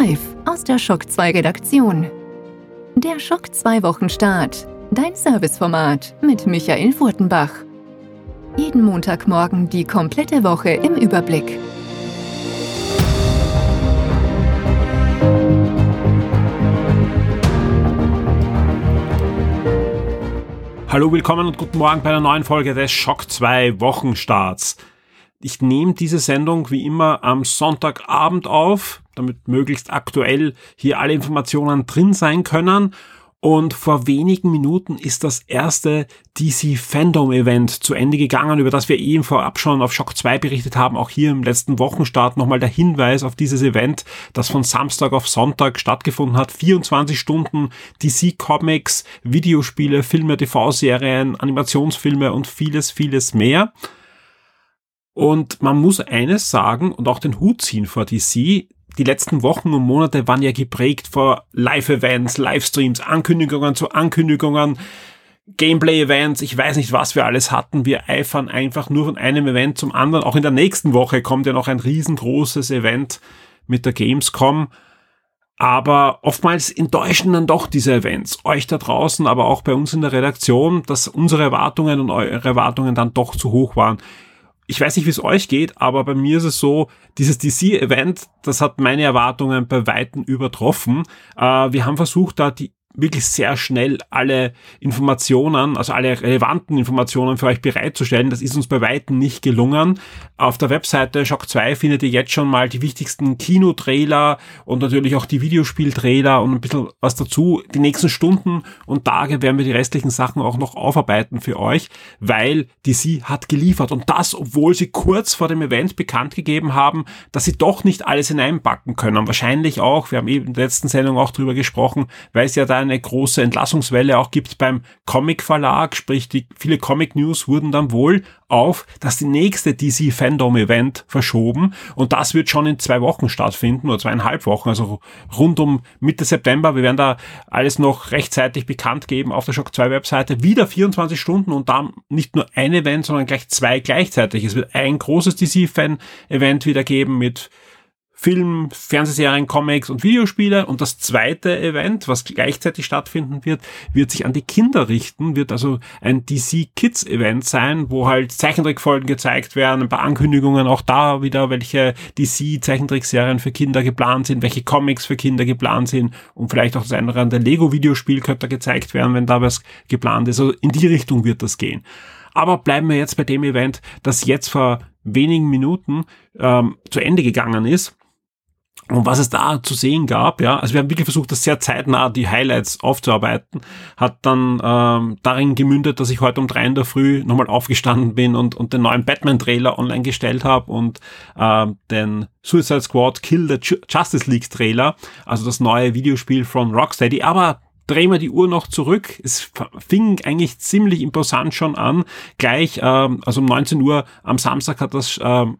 Live aus der Schock 2 Redaktion. Der Schock 2 Wochenstart. Dein Serviceformat mit Michael Furtenbach. Jeden Montagmorgen die komplette Woche im Überblick. Hallo, willkommen und guten Morgen bei einer neuen Folge des Schock 2 Wochenstarts. Ich nehme diese Sendung wie immer am Sonntagabend auf, damit möglichst aktuell hier alle Informationen drin sein können. Und vor wenigen Minuten ist das erste DC Fandom Event zu Ende gegangen, über das wir eben vorab schon auf Shock 2 berichtet haben. Auch hier im letzten Wochenstart nochmal der Hinweis auf dieses Event, das von Samstag auf Sonntag stattgefunden hat. 24 Stunden DC Comics, Videospiele, Filme, TV-Serien, Animationsfilme und vieles, vieles mehr. Und man muss eines sagen und auch den Hut ziehen vor DC. Die letzten Wochen und Monate waren ja geprägt vor Live-Events, Livestreams, Ankündigungen zu Ankündigungen, Gameplay-Events, ich weiß nicht, was wir alles hatten. Wir eifern einfach nur von einem Event zum anderen. Auch in der nächsten Woche kommt ja noch ein riesengroßes Event mit der Gamescom. Aber oftmals enttäuschen dann doch diese Events. Euch da draußen, aber auch bei uns in der Redaktion, dass unsere Erwartungen und eure Erwartungen dann doch zu hoch waren ich weiß nicht, wie es euch geht, aber bei mir ist es so, dieses DC-Event, das hat meine Erwartungen bei Weitem übertroffen. Äh, wir haben versucht, da die wirklich sehr schnell alle Informationen, also alle relevanten Informationen für euch bereitzustellen. Das ist uns bei Weitem nicht gelungen. Auf der Webseite Shock 2 findet ihr jetzt schon mal die wichtigsten Kinotrailer und natürlich auch die Videospieltrailer und ein bisschen was dazu. Die nächsten Stunden und Tage werden wir die restlichen Sachen auch noch aufarbeiten für euch, weil DC hat geliefert und das, obwohl sie kurz vor dem Event bekannt gegeben haben, dass sie doch nicht alles hineinpacken können. Wahrscheinlich auch, wir haben eben in der letzten Sendung auch drüber gesprochen, weil es ja da eine große Entlassungswelle auch gibt beim Comic Verlag, sprich die viele Comic News wurden dann wohl auf dass die nächste DC Fandom Event verschoben und das wird schon in zwei Wochen stattfinden oder zweieinhalb Wochen, also rund um Mitte September. Wir werden da alles noch rechtzeitig bekannt geben auf der Shock 2 Webseite. Wieder 24 Stunden und dann nicht nur ein Event, sondern gleich zwei gleichzeitig. Es wird ein großes DC Fan Event wieder geben mit Film, Fernsehserien, Comics und Videospiele. Und das zweite Event, was gleichzeitig stattfinden wird, wird sich an die Kinder richten, wird also ein DC Kids Event sein, wo halt Zeichentrickfolgen gezeigt werden, ein paar Ankündigungen, auch da wieder, welche DC Zeichentrickserien für Kinder geplant sind, welche Comics für Kinder geplant sind und vielleicht auch das eine oder andere Lego Videospiel könnte gezeigt werden, wenn da was geplant ist. Also in die Richtung wird das gehen. Aber bleiben wir jetzt bei dem Event, das jetzt vor wenigen Minuten ähm, zu Ende gegangen ist. Und was es da zu sehen gab, ja, also wir haben wirklich versucht, das sehr zeitnah die Highlights aufzuarbeiten, hat dann ähm, darin gemündet, dass ich heute um drei in der Früh nochmal aufgestanden bin und, und den neuen Batman-Trailer online gestellt habe und ähm, den Suicide Squad Kill the Justice League Trailer, also das neue Videospiel von Rocksteady, aber drehen wir die Uhr noch zurück. Es fing eigentlich ziemlich imposant schon an. Gleich, ähm, also um 19 Uhr am Samstag hat das ähm,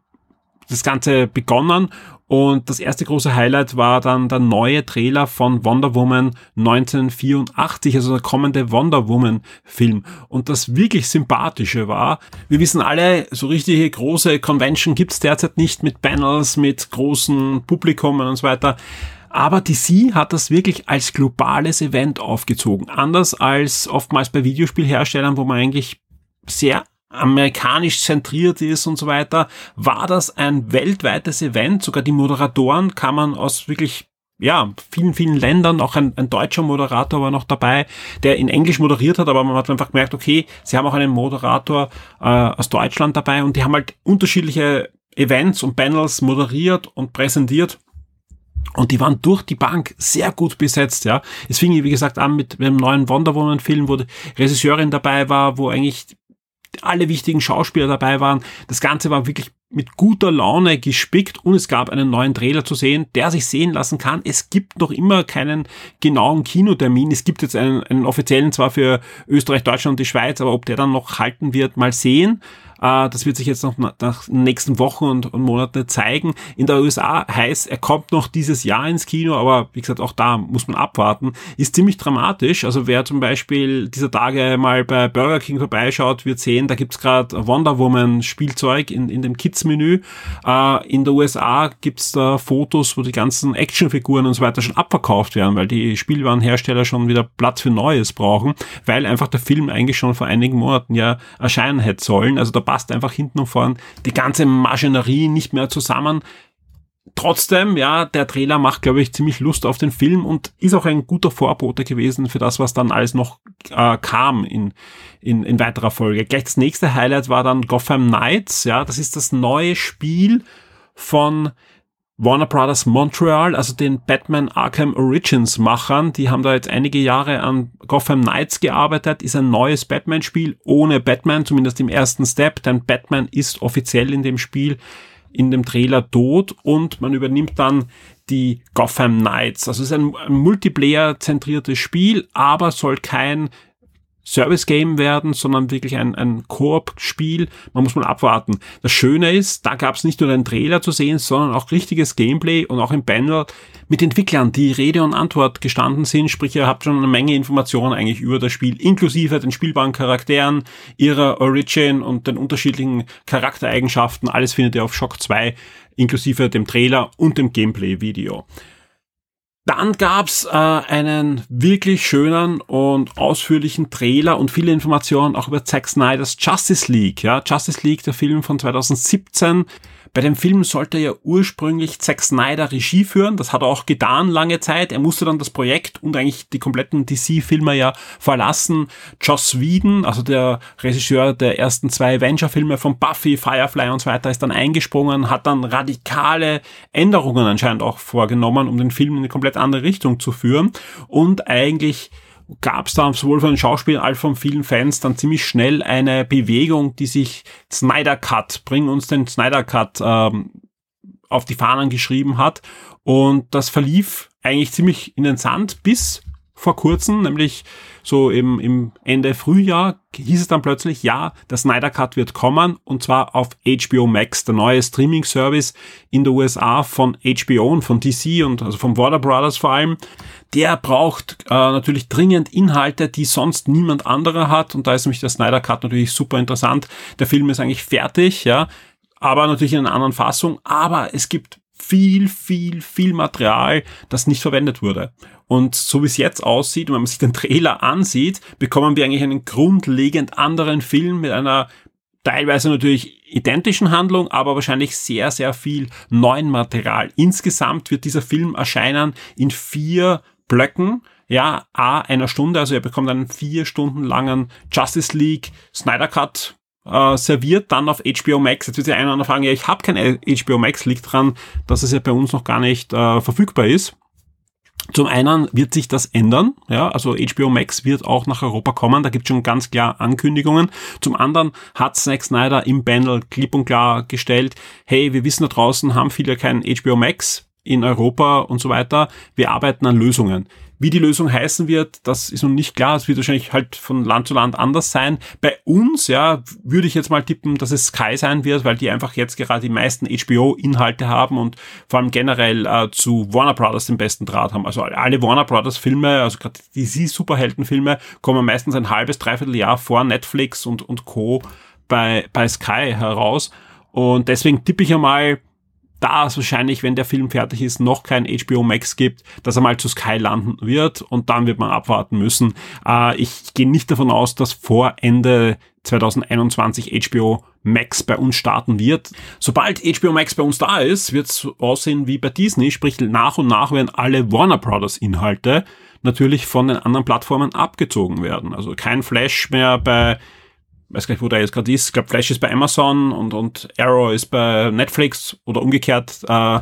das Ganze begonnen und das erste große Highlight war dann der neue Trailer von Wonder Woman 1984, also der kommende Wonder Woman Film. Und das wirklich sympathische war, wir wissen alle, so richtige große Convention gibt's derzeit nicht mit Panels, mit großen Publikum und so weiter. Aber DC hat das wirklich als globales Event aufgezogen. Anders als oftmals bei Videospielherstellern, wo man eigentlich sehr amerikanisch zentriert ist und so weiter, war das ein weltweites Event. Sogar die Moderatoren kamen aus wirklich ja, vielen, vielen Ländern, auch ein, ein deutscher Moderator war noch dabei, der in Englisch moderiert hat, aber man hat einfach gemerkt, okay, sie haben auch einen Moderator äh, aus Deutschland dabei und die haben halt unterschiedliche Events und Panels moderiert und präsentiert. Und die waren durch die Bank sehr gut besetzt, ja. Es fing, wie gesagt, an mit dem neuen Wonder Woman Film, wo die Regisseurin dabei war, wo eigentlich alle wichtigen Schauspieler dabei waren. Das Ganze war wirklich mit guter Laune gespickt und es gab einen neuen Trailer zu sehen, der sich sehen lassen kann. Es gibt noch immer keinen genauen Kinotermin. Es gibt jetzt einen, einen offiziellen zwar für Österreich, Deutschland und die Schweiz, aber ob der dann noch halten wird, mal sehen. Äh, das wird sich jetzt noch nach nächsten Wochen und, und Monaten zeigen. In der USA heißt, er kommt noch dieses Jahr ins Kino, aber wie gesagt, auch da muss man abwarten. Ist ziemlich dramatisch. Also wer zum Beispiel dieser Tage mal bei Burger King vorbeischaut, wird sehen, da gibt's gerade Wonder Woman Spielzeug in, in dem Kids-Menü. Äh, in der USA gibt's da Fotos, wo die ganzen Actionfiguren und so weiter schon abverkauft werden, weil die Spielwarenhersteller schon wieder Platz für Neues brauchen, weil einfach der Film eigentlich schon vor einigen Monaten ja erscheinen hätte sollen. Also da passt einfach hinten und vorn die ganze Maschinerie nicht mehr zusammen. Trotzdem, ja, der Trailer macht, glaube ich, ziemlich Lust auf den Film und ist auch ein guter Vorbote gewesen für das, was dann alles noch äh, kam in, in, in weiterer Folge. Gleich das nächste Highlight war dann Gotham Knights, ja, das ist das neue Spiel von Warner Brothers Montreal, also den Batman Arkham Origins Machern, die haben da jetzt einige Jahre an Gotham Knights gearbeitet, ist ein neues Batman-Spiel ohne Batman, zumindest im ersten Step, denn Batman ist offiziell in dem Spiel in dem Trailer tot und man übernimmt dann die Gotham Knights. Also es ist ein, Multiplayer-zentriertes Spiel, aber soll kein Service-Game werden, sondern wirklich ein, ein Koop-Spiel. Man muss mal abwarten. Das Schöne ist, da gab es nicht nur den Trailer zu sehen, sondern auch richtiges Gameplay und auch im Panel mit Entwicklern, die Rede und Antwort gestanden sind. Sprich, ihr habt schon eine Menge Informationen eigentlich über das Spiel, inklusive den spielbaren Charakteren, ihrer Origin und den unterschiedlichen Charaktereigenschaften. Alles findet ihr auf Shock 2, inklusive dem Trailer und dem Gameplay-Video. Dann gab's äh, einen wirklich schönen und ausführlichen Trailer und viele Informationen auch über Zack Snyder's Justice League. Ja, Justice League, der Film von 2017, bei dem Film sollte ja ursprünglich Zack Snyder Regie führen. Das hat er auch getan lange Zeit. Er musste dann das Projekt und eigentlich die kompletten DC-Filme ja verlassen. Joss Whedon, also der Regisseur der ersten zwei Avenger-Filme von Buffy, Firefly und so weiter, ist dann eingesprungen, hat dann radikale Änderungen anscheinend auch vorgenommen, um den Film in eine komplett andere Richtung zu führen und eigentlich gab es da sowohl von den Schauspielern als von vielen Fans dann ziemlich schnell eine Bewegung, die sich Snyder Cut, bring uns den Snyder Cut ähm, auf die Fahnen geschrieben hat. Und das verlief eigentlich ziemlich in den Sand bis vor kurzem, nämlich so im, im Ende Frühjahr, hieß es dann plötzlich, ja, der Snyder Cut wird kommen und zwar auf HBO Max, der neue Streaming-Service in der USA von HBO und von DC und also von Warner Brothers vor allem. Der braucht äh, natürlich dringend Inhalte, die sonst niemand anderer hat und da ist nämlich der Snyder Cut natürlich super interessant. Der Film ist eigentlich fertig, ja, aber natürlich in einer anderen Fassung, aber es gibt viel, viel, viel Material, das nicht verwendet wurde. Und so wie es jetzt aussieht, wenn man sich den Trailer ansieht, bekommen wir eigentlich einen grundlegend anderen Film mit einer teilweise natürlich identischen Handlung, aber wahrscheinlich sehr, sehr viel neuen Material. Insgesamt wird dieser Film erscheinen in vier Blöcken, ja, a einer Stunde, also er bekommt einen vier Stunden langen Justice League Snyder Cut äh, serviert, dann auf HBO Max. Jetzt wird sich einer fragen, ja, ich habe kein HBO Max, liegt dran, dass es ja bei uns noch gar nicht äh, verfügbar ist. Zum einen wird sich das ändern, ja, also HBO Max wird auch nach Europa kommen, da gibt es schon ganz klar Ankündigungen. Zum anderen hat Zack Snyder im Panel klipp und klar gestellt, hey, wir wissen da draußen haben viele kein HBO Max in Europa und so weiter, wir arbeiten an Lösungen. Wie die Lösung heißen wird, das ist noch nicht klar. Es wird wahrscheinlich halt von Land zu Land anders sein. Bei uns, ja, würde ich jetzt mal tippen, dass es Sky sein wird, weil die einfach jetzt gerade die meisten HBO-Inhalte haben und vor allem generell äh, zu Warner Brothers den besten Draht haben. Also alle Warner Brothers Filme, also gerade die Superheldenfilme, kommen meistens ein halbes, dreiviertel Jahr vor Netflix und, und Co. bei, bei Sky heraus. Und deswegen tippe ich einmal, da es wahrscheinlich, wenn der Film fertig ist, noch kein HBO Max gibt, dass er mal zu Sky landen wird und dann wird man abwarten müssen. Äh, ich gehe nicht davon aus, dass vor Ende 2021 HBO Max bei uns starten wird. Sobald HBO Max bei uns da ist, wird es aussehen wie bei Disney, sprich nach und nach werden alle Warner Brothers Inhalte natürlich von den anderen Plattformen abgezogen werden. Also kein Flash mehr bei weiß gar nicht, wo der jetzt gerade ist. Ich glaube, Flash ist bei Amazon und, und Arrow ist bei Netflix oder umgekehrt. Äh,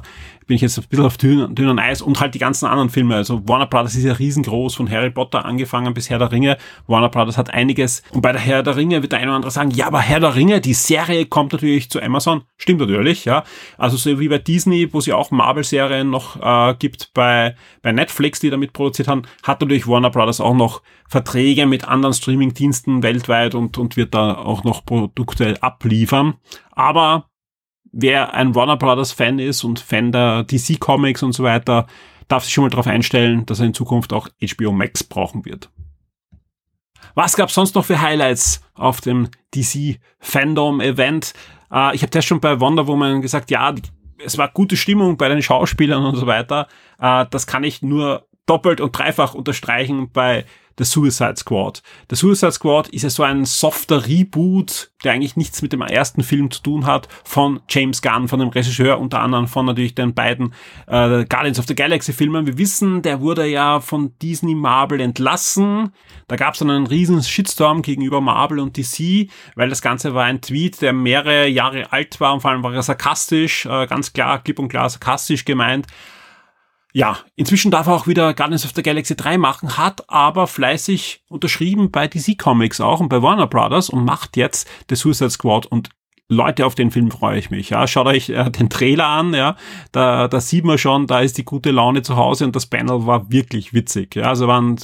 bin ich jetzt ein bisschen auf dünnem, dünnem Eis und halt die ganzen anderen Filme. Also Warner Brothers ist ja riesengroß, von Harry Potter angefangen bis Herr der Ringe. Warner Brothers hat einiges. Und bei der Herr der Ringe wird der eine oder andere sagen, ja, aber Herr der Ringe, die Serie kommt natürlich zu Amazon. Stimmt natürlich, ja. Also so wie bei Disney, wo sie auch Marvel-Serien noch äh, gibt, bei, bei Netflix, die damit produziert haben, hat natürlich Warner Brothers auch noch Verträge mit anderen Streaming-Diensten weltweit und, und wird da auch noch Produkte abliefern. Aber wer ein Warner Brothers Fan ist und Fan der DC Comics und so weiter, darf sich schon mal darauf einstellen, dass er in Zukunft auch HBO Max brauchen wird. Was gab's sonst noch für Highlights auf dem DC Fandom Event? Äh, ich habe das schon bei Wonder Woman gesagt, ja, es war gute Stimmung bei den Schauspielern und so weiter. Äh, das kann ich nur doppelt und dreifach unterstreichen bei The Suicide Squad. The Suicide Squad ist ja so ein softer Reboot, der eigentlich nichts mit dem ersten Film zu tun hat, von James Gunn, von dem Regisseur, unter anderem von natürlich den beiden äh, Guardians of the Galaxy Filmen. Wir wissen, der wurde ja von Disney Marvel entlassen. Da gab es dann einen riesen Shitstorm gegenüber Marvel und DC, weil das Ganze war ein Tweet, der mehrere Jahre alt war und vor allem war er sarkastisch, äh, ganz klar, klipp und klar sarkastisch gemeint ja, inzwischen darf er auch wieder Guardians of the Galaxy 3 machen, hat aber fleißig unterschrieben bei DC Comics auch und bei Warner Brothers und macht jetzt The Suicide Squad und Leute, auf den Film freue ich mich. Ja, schaut euch äh, den Trailer an. Ja, da, da sieht man schon, da ist die gute Laune zu Hause und das Panel war wirklich witzig. Ja, also waren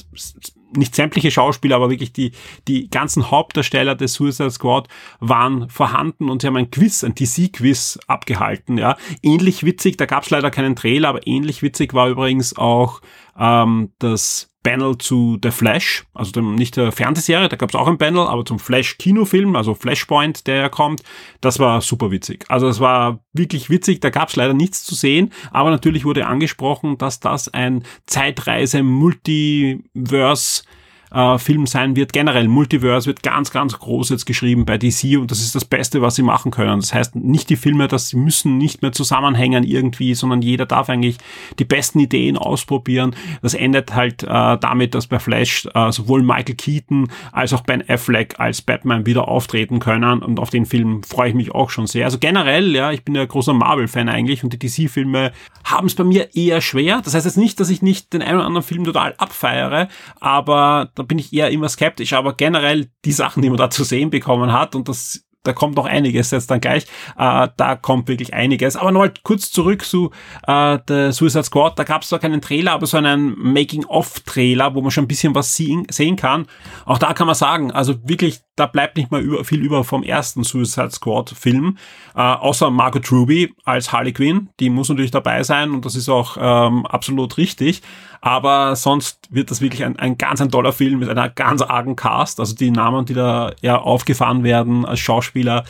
nicht sämtliche Schauspieler, aber wirklich die, die ganzen Hauptdarsteller des Suicide Squad waren vorhanden und sie haben ein Quiz, ein DC-Quiz abgehalten. Ja, ähnlich witzig, da gab es leider keinen Trailer, aber ähnlich witzig war übrigens auch ähm, das Panel zu The Flash, also dem, nicht der Fernsehserie, da gab es auch ein Panel, aber zum Flash-Kinofilm, also Flashpoint, der ja kommt, das war super witzig. Also es war wirklich witzig, da gab es leider nichts zu sehen, aber natürlich wurde angesprochen, dass das ein Zeitreise-Multiverse äh, Film sein wird. Generell Multiverse wird ganz, ganz groß jetzt geschrieben bei DC und das ist das Beste, was sie machen können. Das heißt nicht die Filme, dass sie müssen nicht mehr zusammenhängen irgendwie, sondern jeder darf eigentlich die besten Ideen ausprobieren. Das endet halt äh, damit, dass bei Flash äh, sowohl Michael Keaton als auch Ben Affleck als Batman wieder auftreten können und auf den Film freue ich mich auch schon sehr. Also generell, ja, ich bin ja großer Marvel-Fan eigentlich und die DC-Filme haben es bei mir eher schwer. Das heißt jetzt nicht, dass ich nicht den einen oder anderen Film total abfeiere, aber da bin ich eher immer skeptisch, aber generell die Sachen, die man da zu sehen bekommen hat und das da kommt noch einiges jetzt dann gleich. Äh, da kommt wirklich einiges. Aber nochmal kurz zurück zu äh, der Suicide Squad. Da gab es zwar keinen Trailer, aber so einen Making-of-Trailer, wo man schon ein bisschen was sehen, sehen kann. Auch da kann man sagen, also wirklich da bleibt nicht mehr über, viel über vom ersten Suicide Squad Film, äh, außer Margot Ruby als Harley Quinn, die muss natürlich dabei sein und das ist auch ähm, absolut richtig, aber sonst wird das wirklich ein, ein ganz ein toller Film mit einer ganz argen Cast, also die Namen, die da ja aufgefahren werden als Schauspieler,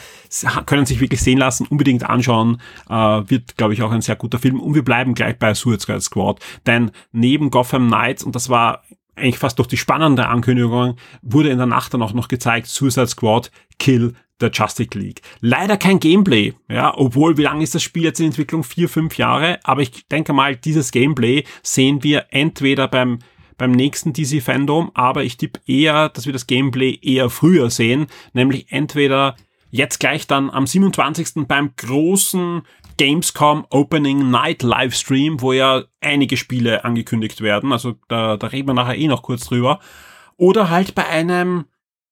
können sich wirklich sehen lassen, unbedingt anschauen, äh, wird glaube ich auch ein sehr guter Film. Und wir bleiben gleich bei Suicide Squad, denn neben Gotham Knights und das war eigentlich fast durch die spannende Ankündigung, wurde in der Nacht dann auch noch gezeigt, Suicide Squad Kill the Justice League. Leider kein Gameplay, ja, obwohl, wie lange ist das Spiel jetzt in Entwicklung? Vier, fünf Jahre, aber ich denke mal, dieses Gameplay sehen wir entweder beim beim nächsten DC Fandom, aber ich tippe eher, dass wir das Gameplay eher früher sehen, nämlich entweder jetzt gleich dann am 27. beim großen Gamescom Opening Night Livestream, wo ja einige Spiele angekündigt werden. Also da, da reden wir nachher eh noch kurz drüber. Oder halt bei einem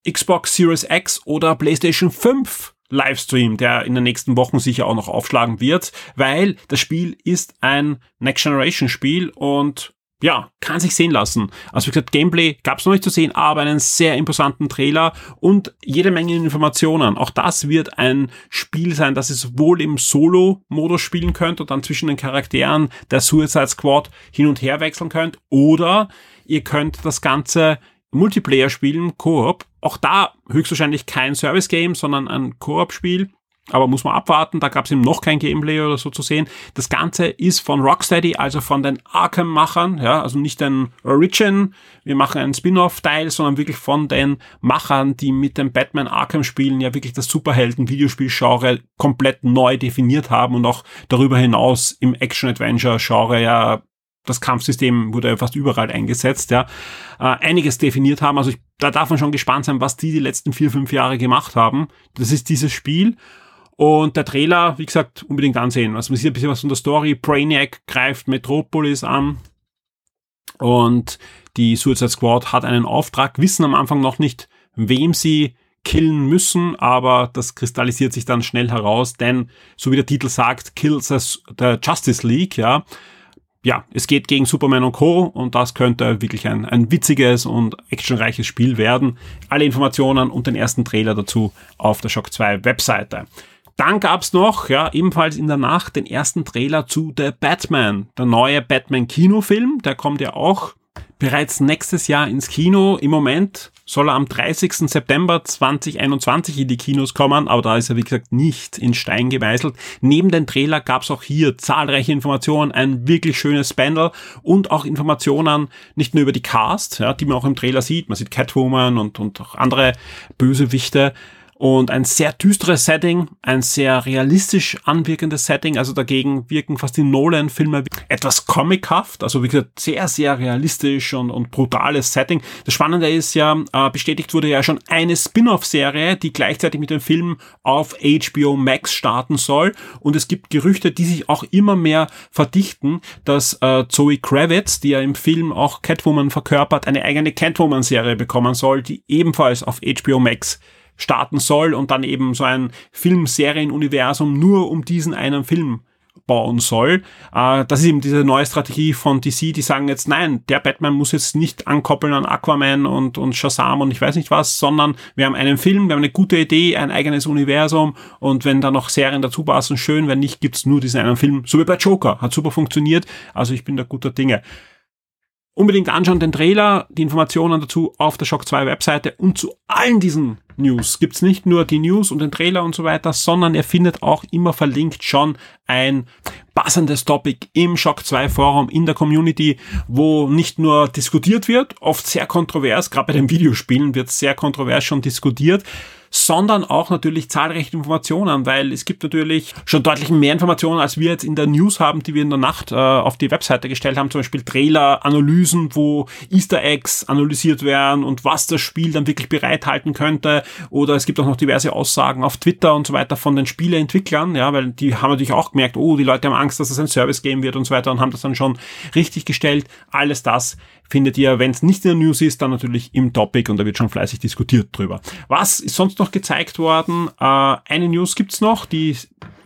Xbox Series X oder PlayStation 5 Livestream, der in den nächsten Wochen sicher auch noch aufschlagen wird, weil das Spiel ist ein Next Generation Spiel und ja, kann sich sehen lassen. Also wie gesagt, Gameplay gab es noch nicht zu sehen, aber einen sehr imposanten Trailer und jede Menge Informationen. Auch das wird ein Spiel sein, das ihr sowohl im Solo-Modus spielen könnt und dann zwischen den Charakteren der Suicide Squad hin und her wechseln könnt. Oder ihr könnt das Ganze Multiplayer spielen, Koop. Auch da höchstwahrscheinlich kein Service-Game, sondern ein Koop-Spiel aber muss man abwarten, da gab es eben noch kein Gameplay oder so zu sehen. Das Ganze ist von Rocksteady, also von den Arkham-Machern, ja, also nicht ein Origin, wir machen einen Spin-off-Teil, sondern wirklich von den Machern, die mit dem Batman Arkham-Spielen ja wirklich das Superhelden-Videospiel-Genre komplett neu definiert haben und auch darüber hinaus im Action-Adventure-Genre ja das Kampfsystem wurde ja fast überall eingesetzt, ja, äh, einiges definiert haben. Also ich, da darf man schon gespannt sein, was die die letzten vier, fünf Jahre gemacht haben. Das ist dieses Spiel Und der Trailer, wie gesagt, unbedingt ansehen. Also man sieht ein bisschen was von der Story. Brainiac greift Metropolis an. Und die Suicide Squad hat einen Auftrag, wissen am Anfang noch nicht, wem sie killen müssen, aber das kristallisiert sich dann schnell heraus, denn so wie der Titel sagt, kills the Justice League, ja. Ja, es geht gegen Superman und Co. und das könnte wirklich ein, ein witziges und actionreiches Spiel werden. Alle Informationen und den ersten Trailer dazu auf der Shock 2 Webseite. Dann gab's noch, ja, ebenfalls in der Nacht den ersten Trailer zu The Batman, der neue Batman-Kinofilm. Der kommt ja auch bereits nächstes Jahr ins Kino. Im Moment soll er am 30. September 2021 in die Kinos kommen, aber da ist er wie gesagt nicht in Stein gemeißelt. Neben dem Trailer gab's auch hier zahlreiche Informationen, ein wirklich schönes Panel und auch Informationen nicht nur über die Cast, ja, die man auch im Trailer sieht. Man sieht Catwoman und, und auch andere Bösewichte, und ein sehr düsteres Setting, ein sehr realistisch anwirkendes Setting. Also dagegen wirken fast die Nolan-Filme etwas comichaft. Also wie gesagt, sehr, sehr realistisch und, und brutales Setting. Das Spannende ist ja, äh, bestätigt wurde ja schon eine Spin-off-Serie, die gleichzeitig mit dem Film auf HBO Max starten soll. Und es gibt Gerüchte, die sich auch immer mehr verdichten, dass äh, Zoe Kravitz, die ja im Film auch Catwoman verkörpert, eine eigene Catwoman-Serie bekommen soll, die ebenfalls auf HBO Max starten soll und dann eben so ein Filmserienuniversum nur um diesen einen Film bauen soll. Äh, das ist eben diese neue Strategie von DC, die sagen jetzt, nein, der Batman muss jetzt nicht ankoppeln an Aquaman und, und Shazam und ich weiß nicht was, sondern wir haben einen Film, wir haben eine gute Idee, ein eigenes Universum und wenn da noch Serien dazu passen, schön, wenn nicht, gibt's nur diesen einen Film. So wie bei Joker, hat super funktioniert, also ich bin da guter Dinge. Unbedingt anschauen den Trailer, die Informationen dazu auf der Shock 2 Webseite und zu allen diesen News. Gibt's nicht nur die News und den Trailer und so weiter, sondern ihr findet auch immer verlinkt schon ein passendes Topic im Shock 2 Forum in der Community, wo nicht nur diskutiert wird, oft sehr kontrovers, gerade bei den Videospielen wird sehr kontrovers schon diskutiert, sondern auch natürlich zahlreiche Informationen, weil es gibt natürlich schon deutlich mehr Informationen, als wir jetzt in der News haben, die wir in der Nacht äh, auf die Webseite gestellt haben, zum Beispiel Trailer, Analysen, wo Easter Eggs analysiert werden und was das Spiel dann wirklich bereithalten könnte. Oder es gibt auch noch diverse Aussagen auf Twitter und so weiter von den Spieleentwicklern, ja, weil die haben natürlich auch gemerkt, oh, die Leute haben Angst, dass es ein Service geben wird und so weiter und haben das dann schon richtig gestellt. Alles das findet ihr, wenn es nicht in der News ist, dann natürlich im Topic und da wird schon fleißig diskutiert drüber. Was ist sonst noch gezeigt worden? Äh, eine News gibt's noch, die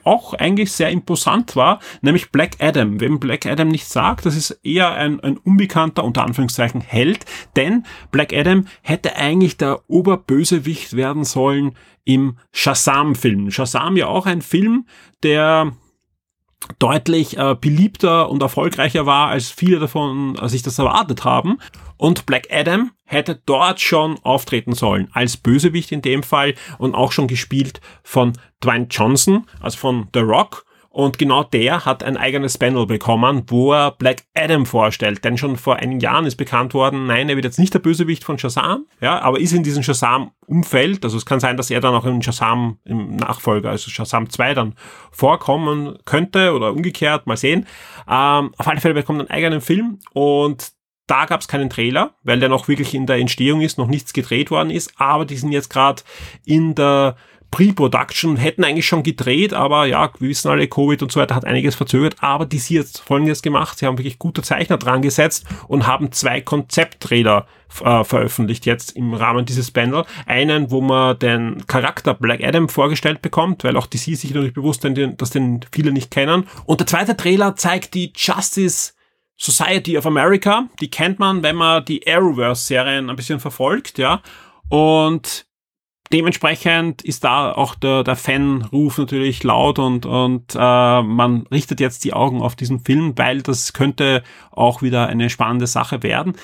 auch eigentlich sehr imposant war, nämlich Black Adam. Wem Black Adam nicht sagt, das ist eher ein, ein unbekannter, unter Anführungszeichen, Held, denn Black Adam hätte eigentlich der Oberbösewicht werden sollen im Shazam-Film. Shazam ja auch ein Film, der deutlich äh, beliebter und erfolgreicher war, als viele davon äh, sich das erwartet haben. Und Black Adam hätte dort schon auftreten sollen, als Bösewicht in dem Fall und auch schon gespielt von Dwayne Johnson, also von The Rock. Und genau der hat ein eigenes Panel bekommen, wo er Black Adam vorstellt. Denn schon vor einigen Jahren ist bekannt worden, nein, er wird jetzt nicht der Bösewicht von Shazam, ja, aber ist in diesem Shazam-Umfeld. Also es kann sein, dass er dann auch in Shazam im Nachfolger, also Shazam 2 dann vorkommen könnte oder umgekehrt, mal sehen. Ähm, auf alle Fälle bekommt er einen eigenen Film und da gab es keinen Trailer, weil der noch wirklich in der Entstehung ist, noch nichts gedreht worden ist, aber die sind jetzt gerade in der Pre-Production, hätten eigentlich schon gedreht, aber ja, wir wissen alle, Covid und so weiter hat einiges verzögert, aber die sie jetzt folgendes gemacht, sie haben wirklich gute Zeichner dran gesetzt und haben zwei Konzepttrailer äh, veröffentlicht jetzt im Rahmen dieses Panel. Einen, wo man den Charakter Black Adam vorgestellt bekommt, weil auch die sie sich natürlich bewusst sind, dass den viele nicht kennen. Und der zweite Trailer zeigt die Justice Society of America. Die kennt man, wenn man die Arrowverse-Serien ein bisschen verfolgt, ja. Und dementsprechend ist da auch der, der Fanruf natürlich laut und, und äh, man richtet jetzt die Augen auf diesen Film, weil das könnte auch wieder eine spannende Sache werden.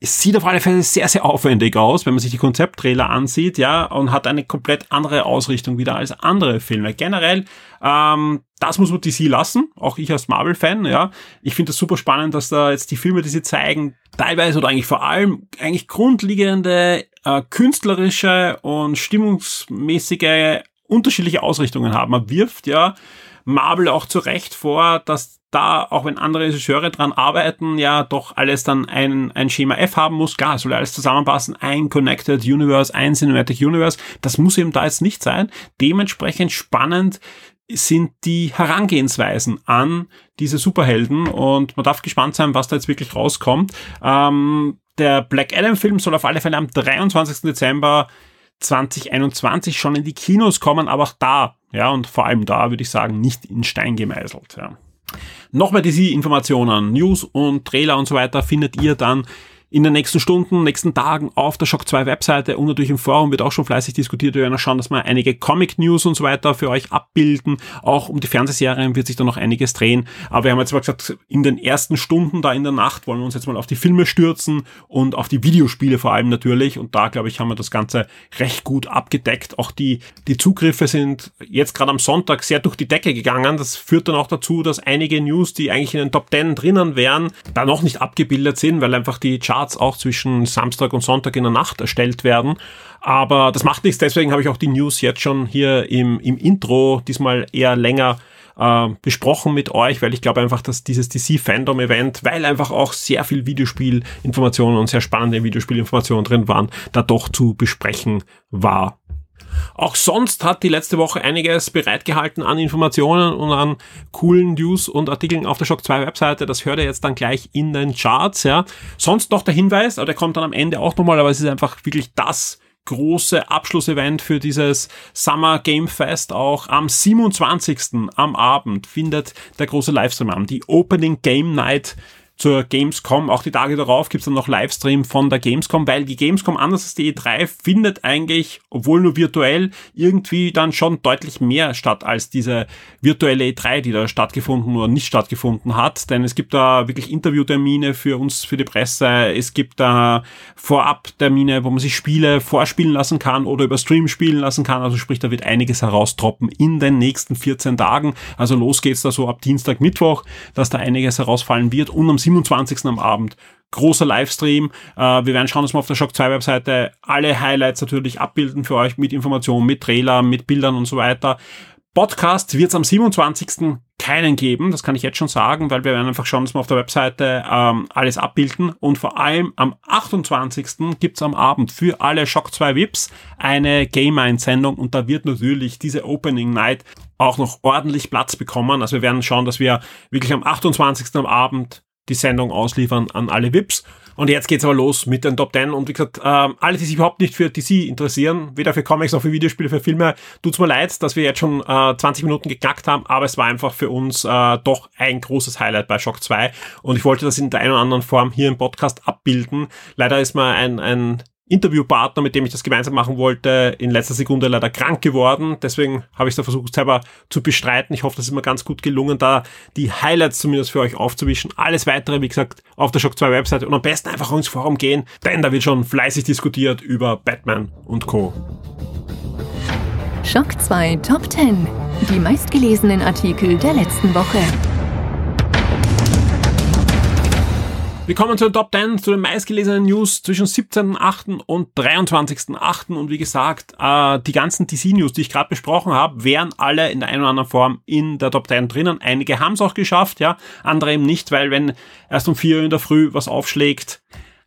Es sieht auf alle Fälle sehr, sehr aufwendig aus, wenn man sich die Konzepttrailer ansieht, ja, und hat eine komplett andere Ausrichtung wieder als andere Filme. Generell, ähm, das muss man DC lassen, auch ich als Marvel-Fan, ja. Ich finde das super spannend, dass da jetzt die Filme, die sie zeigen, teilweise oder eigentlich vor allem eigentlich grundlegende äh, künstlerische und stimmungsmäßige unterschiedliche Ausrichtungen haben. Man wirft ja Marvel auch zu Recht vor, dass da, auch wenn andere Regisseure dran arbeiten, ja doch alles dann ein, ein Schema F haben muss. Klar, soll alles zusammenpassen, ein Connected Universe, ein Cinematic Universe. Das muss eben da jetzt nicht sein. Dementsprechend spannend sind die Herangehensweisen an diese Superhelden und man darf gespannt sein, was da jetzt wirklich rauskommt. Ähm, der Black Adam Film soll auf alle Fälle am 23. Dezember 2021 schon in die Kinos kommen, aber auch da, ja, und vor allem da würde ich sagen, nicht in Stein gemeißelt, ja. Noch mehr diese Informationen, News und Trailer und so weiter findet ihr dann in den nächsten Stunden, nächsten Tagen auf der Shock 2 Webseite und natürlich im Forum wird auch schon fleißig diskutiert. Wir werden schauen, dass wir einige Comic News und so weiter für euch abbilden. Auch um die Fernsehserien wird sich da noch einiges drehen. Aber wir haben jetzt mal gesagt, in den ersten Stunden da in der Nacht wollen wir uns jetzt mal auf die Filme stürzen und auf die Videospiele vor allem natürlich. Und da, glaube ich, haben wir das Ganze recht gut abgedeckt. Auch die, die Zugriffe sind jetzt gerade am Sonntag sehr durch die Decke gegangen. Das führt dann auch dazu, dass einige News, die eigentlich in den Top 10 drinnen wären, da noch nicht abgebildet sind, weil einfach die Charts Charts auch zwischen Samstag und Sonntag in der Nacht erstellt werden. Aber das macht nichts, deswegen habe ich auch die News jetzt schon hier im, im Intro diesmal eher länger äh, besprochen mit euch, weil ich glaube einfach, dass dieses DC Fandom Event, weil einfach auch sehr viel Videospielinformationen und sehr spannende Videospielinformationen drin waren, da doch zu besprechen war. Auch sonst hat die letzte Woche einiges bereitgehalten an Informationen und an coolen News und Artikeln auf der Shock 2 Webseite. Das hört ihr jetzt dann gleich in den Charts, ja. Sonst noch der Hinweis, aber der kommt dann am Ende auch nochmal, aber es ist einfach wirklich das große Abschlussevent für dieses Summer Game Fest auch am 27. am Abend findet der große Livestream an. Die Opening Game Night zur Gamescom. Auch die Tage darauf gibt's dann noch Livestream von der Gamescom, weil die Gamescom anders als die E3 findet eigentlich, obwohl nur virtuell, irgendwie dann schon deutlich mehr statt als diese virtuelle E3, die da stattgefunden oder nicht stattgefunden hat. Denn es gibt da wirklich Interviewtermine für uns, für die Presse. Es gibt da Vorab-Termine, wo man sich Spiele vorspielen lassen kann oder über Stream spielen lassen kann. Also sprich, da wird einiges heraustroppen in den nächsten 14 Tagen. Also los geht's da so ab Dienstag, Mittwoch, dass da einiges herausfallen wird. Und am 27. am Abend. Großer Livestream. Äh, wir werden schauen, dass wir auf der Shock 2 Webseite alle Highlights natürlich abbilden für euch mit Informationen, mit Trailer, mit Bildern und so weiter. Podcast wird es am 27. keinen geben, das kann ich jetzt schon sagen, weil wir werden einfach schauen, dass wir auf der Webseite ähm, alles abbilden und vor allem am 28. gibt's am Abend für alle Shock 2 VIPs eine Game Mind-Sendung und da wird natürlich diese Opening Night auch noch ordentlich Platz bekommen. Also wir werden schauen, dass wir wirklich am 28. am Abend die Sendung ausliefern an alle VIPs. Und jetzt geht's aber los mit den Top 10. Und wie gesagt, ähm, alle, die sich überhaupt nicht für DC interessieren, weder für Comics noch für Videospiele, für Filme, tut's mir leid, dass wir jetzt schon äh, 20 Minuten geknackt haben, aber es war einfach für uns äh, doch ein großes Highlight bei Shock 2. Und ich wollte das in der einen oder anderen Form hier im Podcast abbilden. Leider ist mir ein, ein Interviewpartner, mit dem ich das gemeinsam machen wollte, in letzter Sekunde leider krank geworden. Deswegen habe ich es da versucht, selber zu bestreiten. Ich hoffe, das ist mir ganz gut gelungen, da die Highlights zumindest für euch aufzuwischen. Alles weitere, wie gesagt, auf der Shock 2 Webseite und am besten einfach ins Forum gehen, denn da wird schon fleißig diskutiert über Batman und Co. Shock 2 Top 10. Die meistgelesenen Artikel der letzten Woche. Wir kommen zu den Top 10, zu den meistgelesenen News zwischen 17.8. und 23.8. Und wie gesagt, äh, die ganzen DC-News, die ich gerade besprochen habe, wären alle in der einen oder anderen Form in der Top 10 drinnen. Einige haben es auch geschafft, ja, andere eben nicht, weil wenn erst um 4 Uhr in der Früh was aufschlägt,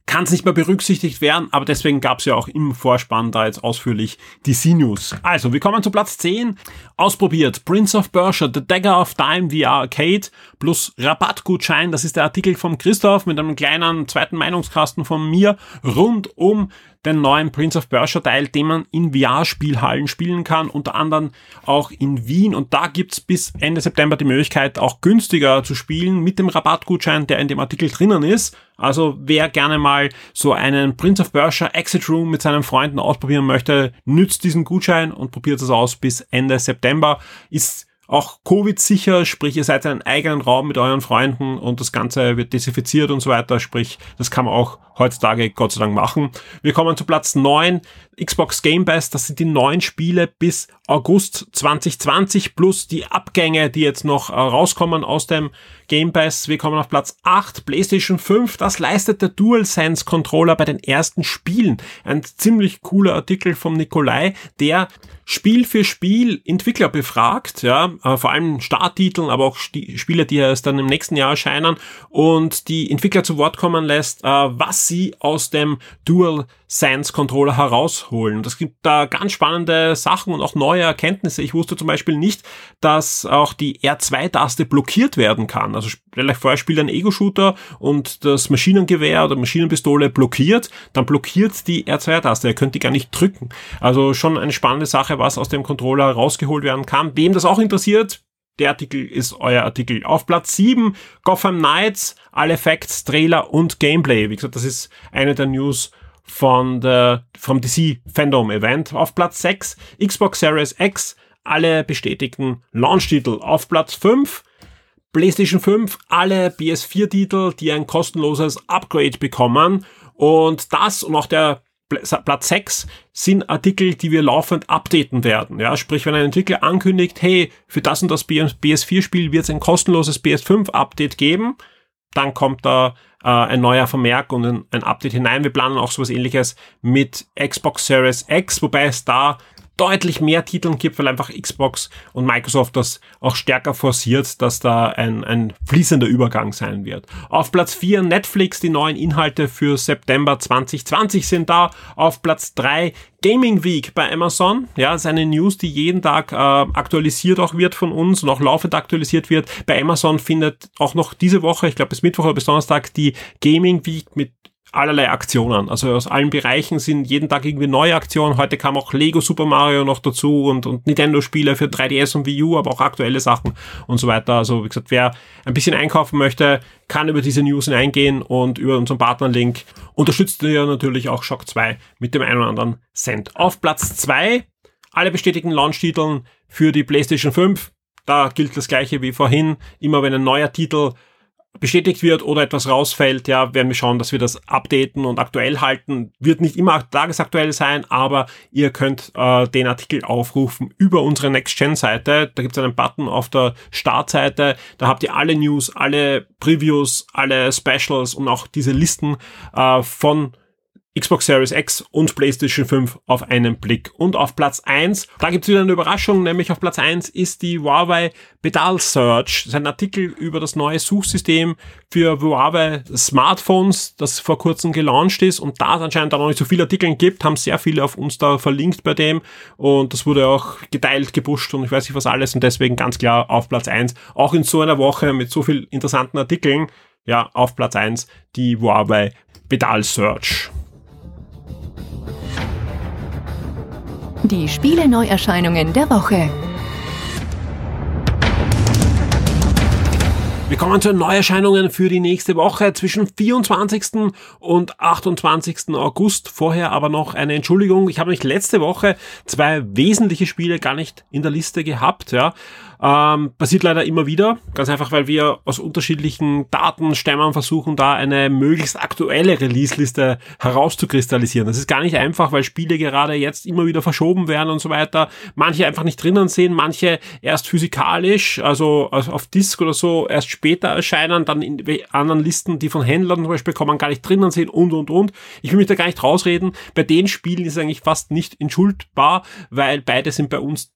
kann es nicht mehr berücksichtigt werden, aber deswegen gab es ja auch im Vorspann da jetzt ausführlich die C-News. Also, wir kommen zu Platz 10. Ausprobiert. Prince of Persia, The Dagger of Time via Arcade plus Rabattgutschein. Das ist der Artikel von Christoph mit einem kleinen zweiten Meinungskasten von mir rund um den neuen Prince of Persia Teil, den man in VR-Spielhallen spielen kann, unter anderem auch in Wien. Und da gibt's bis Ende September die Möglichkeit, auch günstiger zu spielen mit dem Rabattgutschein, der in dem Artikel drinnen ist. Also wer gerne mal so einen Prince of Persia Exit Room mit seinen Freunden ausprobieren möchte, nützt diesen Gutschein und probiert es aus bis Ende September. Ist auch Covid-sicher, sprich ihr seid in einem eigenen Raum mit euren Freunden und das Ganze wird desinfiziert und so weiter, sprich das kann man auch heutzutage Gott sei Dank machen. Wir kommen zu Platz 9, Xbox Game Pass, das sind die neun Spiele bis August 2020 plus die Abgänge, die jetzt noch äh, rauskommen aus dem Game Pass. Wir kommen auf Platz 8, PlayStation 5. Das leistet der DualSense Controller bei den ersten Spielen. Ein ziemlich cooler Artikel vom Nikolai, der Spiel für Spiel Entwickler befragt, ja, äh, vor allem Starttiteln, aber auch Spiele, die erst dann im nächsten Jahr erscheinen und die Entwickler zu Wort kommen lässt, äh, was sie aus dem Dual Sense Controller herausholen. Das gibt da ganz spannende Sachen und auch neue Erkenntnisse. Ich wusste zum Beispiel nicht, dass auch die R2-Taste blockiert werden kann. Also vielleicht vorher spielt ein Ego-Shooter und das Maschinengewehr oder Maschinenpistole blockiert, dann blockiert die R2-Taste. Ihr könnt die gar nicht drücken. Also schon eine spannende Sache, was aus dem Controller rausgeholt werden kann. Wem das auch interessiert, der Artikel ist euer Artikel. Auf Platz 7 Gotham Knights, alle Facts, Trailer und Gameplay. Wie gesagt, das ist eine der News von der, vom DC Fandom Event. Auf Platz 6 Xbox Series X, alle bestätigten Launch-Titel. Auf Platz 5 PlayStation 5, alle PS4-Titel, die ein kostenloses Upgrade bekommen. Und das und auch der Platz 6 sind Artikel, die wir laufend updaten werden. Ja, sprich, wenn ein Entwickler ankündigt, hey, für das und das PS4-Spiel wird es ein kostenloses PS5-Update geben, dann kommt da äh, ein neuer Vermerk und ein, ein Update hinein. Wir planen auch sowas ähnliches mit Xbox Series X, wobei es da deutlich mehr Titeln gibt, weil einfach Xbox und Microsoft das auch stärker forciert, dass da ein, ein fließender Übergang sein wird. Auf Platz 4 Netflix, die neuen Inhalte für September 2020 sind da. Auf Platz 3 Gaming Week bei Amazon. Ja, ist eine News, die jeden Tag äh, aktualisiert auch wird von uns und auch laufend aktualisiert wird. Bei Amazon findet auch noch diese Woche, ich glaube bis Mittwoch oder bis Donnerstag, die Gaming Week mit allerlei Aktionen. Also aus allen Bereichen sind jeden Tag irgendwie neue Aktionen. Heute kam auch Lego Super Mario noch dazu und, und Nintendo-Spiele für 3DS und Wii U, aber auch aktuelle Sachen und so weiter. Also wie gesagt, wer ein bisschen einkaufen möchte, kann über diese News hineingehen und über unseren Partnerlink unterstützt ihr natürlich auch Shock 2 mit dem einen oder anderen Cent. Auf Platz 2 alle bestätigten Launch-Titeln für die PlayStation 5. Da gilt das gleiche wie vorhin. Immer wenn ein neuer Titel bestätigt wird oder etwas rausfällt, ja, werden wir schauen, dass wir das updaten und aktuell halten. Wird nicht immer tagesaktuell sein, aber ihr könnt äh, den Artikel aufrufen über unsere Next-Gen-Seite. Da gibt es einen Button auf der Startseite. Da habt ihr alle News, alle Previews, alle Specials und auch diese Listen äh, von Xbox Series X und PlayStation 5 auf einen Blick. Und auf Platz 1, da gibt's wieder eine Überraschung, nämlich auf Platz 1 ist die Huawei Pedal Search. Das ist ein Artikel über das neue Suchsystem für Huawei Smartphones, das vor kurzem gelauncht ist. Und da es anscheinend da noch nicht so viele Artikel gibt, haben sehr viele auf uns da verlinkt bei dem. Und das wurde auch geteilt, gepusht und ich weiß nicht was alles. Und deswegen ganz klar auf Platz 1. Auch in so einer Woche mit so viel interessanten Artikeln. Ja, auf Platz 1 die Huawei Pedal Search. Die Spiele-Neuerscheinungen der Woche. Wir kommen zu Neuerscheinungen für die nächste Woche zwischen 24. und 28. August. Vorher aber noch eine Entschuldigung. Ich habe nicht letzte Woche zwei wesentliche Spiele gar nicht in der Liste gehabt. Ja. Ähm, passiert leider immer wieder, ganz einfach, weil wir aus unterschiedlichen Datenstämmen versuchen, da eine möglichst aktuelle Release-Liste herauszukristallisieren. Das ist gar nicht einfach, weil Spiele gerade jetzt immer wieder verschoben werden und so weiter. Manche einfach nicht drinnen sind, manche erst physikalisch, also auf Disk oder so, erst später erscheinen, dann in anderen Listen, die von Händlern zum Beispiel kommen, gar nicht drinnen sind und und und. Ich will mich da gar nicht rausreden. Bei den Spielen ist es eigentlich fast nicht entschuldbar, weil beide sind bei uns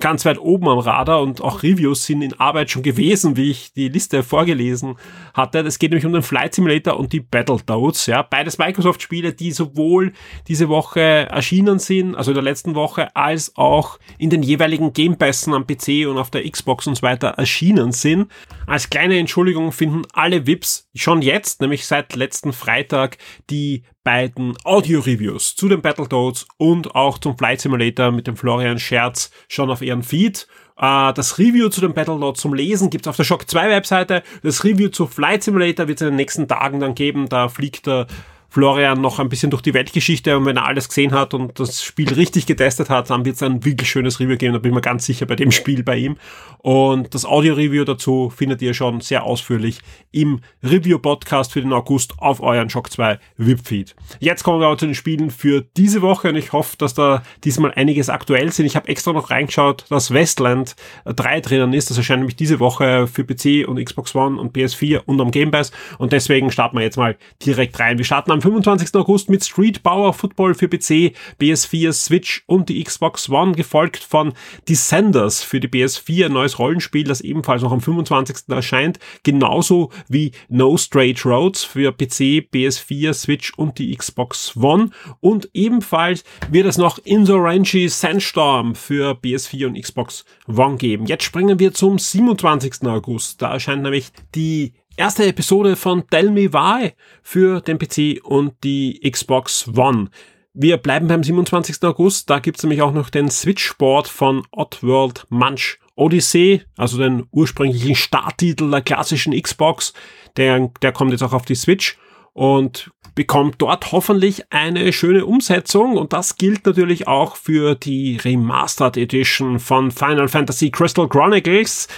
ganz weit oben am Radar und auch Reviews sind in Arbeit schon gewesen, wie ich die Liste vorgelesen hatte. Es geht nämlich um den Flight Simulator und die Battletoads, ja. Beides Microsoft-Spiele, die sowohl diese Woche erschienen sind, also in der letzten Woche, als auch in den jeweiligen Game Passen am PC und auf der Xbox und so weiter erschienen sind. Als kleine Entschuldigung finden alle VIPs schon jetzt, nämlich seit letzten Freitag, die beiden Audio-Reviews zu den Battletoads und auch zum Flight Simulator mit dem Florian Scherz schon auf ihren Feed. Äh, das Review zu dem Battletoads zum Lesen gibt's auf der Shock 2 Webseite. Das Review zu Flight Simulator wird es in den nächsten Tagen dann geben. Da fliegt der Florian noch ein bisschen durch die Weltgeschichte und wenn er alles gesehen hat und das Spiel richtig getestet hat, dann wird es ein wirklich schönes Review geben. Da bin ich mir ganz sicher bei dem Spiel bei ihm. Und das Audio-Review dazu findet ihr schon sehr ausführlich im Review-Podcast für den August auf euren Shock 2 VIP-Feed. Jetzt kommen wir aber zu den Spielen für diese Woche und ich hoffe, dass da diesmal einiges aktuell sind. Ich habe extra noch reingeschaut, dass Westland 3 drinnen ist. Das erscheint nämlich diese Woche für PC und Xbox One und PS4 und am Game Pass und deswegen starten wir jetzt mal direkt rein. Wir starten am 25. August mit Street Power Football für PC, PS4, Switch und die Xbox One, gefolgt von Descenders für die PS4, ein neues Rollenspiel, das ebenfalls noch am 25. erscheint, genauso wie No Straight Roads für PC, PS4, Switch und die Xbox One und ebenfalls wird es noch Insurgency Sandstorm für PS4 und Xbox One geben. Jetzt springen wir zum 27. August. Da erscheint nämlich die erste Episode von Tell Me Why für den PC und die Xbox One. Wir bleiben beim 27. August, da gibt's nämlich auch noch den Switch-Sport von Oddworld Munch Odyssey, also den ursprünglichen Starttitel der klassischen Xbox. Der, der kommt jetzt auch auf die Switch und bekommt dort hoffentlich eine schöne Umsetzung und das gilt natürlich auch für die Remastered Edition von Final Fantasy Crystal Chronicles.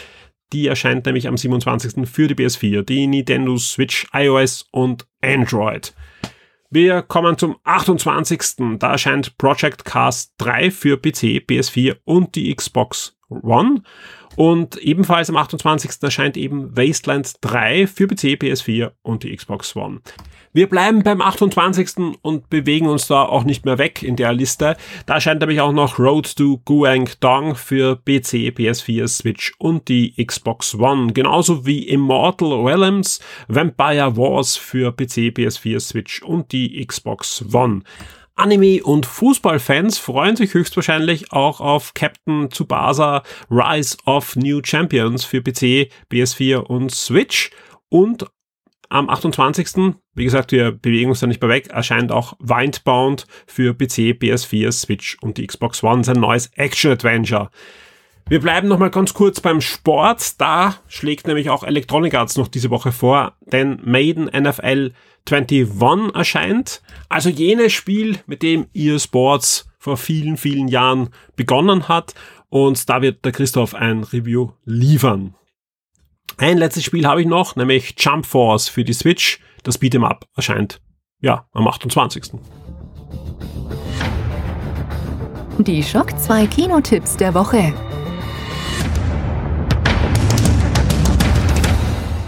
Die erscheint nämlich am 27. für die PS4, die Nintendo Switch, iOS und Android. Wir kommen zum 28. Da erscheint Project Cast 3 für PC, PS4 und die Xbox One. Und ebenfalls am 28. erscheint eben Wasteland 3 für PC, PS4 und die Xbox One. Wir bleiben beim 28. und bewegen uns da auch nicht mehr weg in der Liste. Da erscheint nämlich auch noch Road to Guangdong für PC, PS4, Switch und die Xbox One. Genauso wie Immortal Realms, Vampire Wars für PC, PS4, Switch und die Xbox One. Anime- und Fußballfans freuen sich höchstwahrscheinlich auch auf Captain Tsubasa Rise of New Champions für PC, PS4 und Switch und am 28. Wie gesagt, wir bewegen uns da nicht mehr weg, erscheint auch Windbound für PC, PS4, Switch und die Xbox One, sein neues Action-Adventure. Wir bleiben nochmal ganz kurz beim Sport. Da schlägt nämlich auch Electronic Arts noch diese Woche vor, denn Maiden NFL 21 erscheint. Also jenes Spiel, mit dem EA Sports vor vielen, vielen Jahren begonnen hat. Und da wird der Christoph ein Review liefern. Ein letztes Spiel habe ich noch, nämlich Jump Force für die Switch. Das Beat'em Up erscheint, ja, am 28. Die Schock 2 Kinotipps der Woche.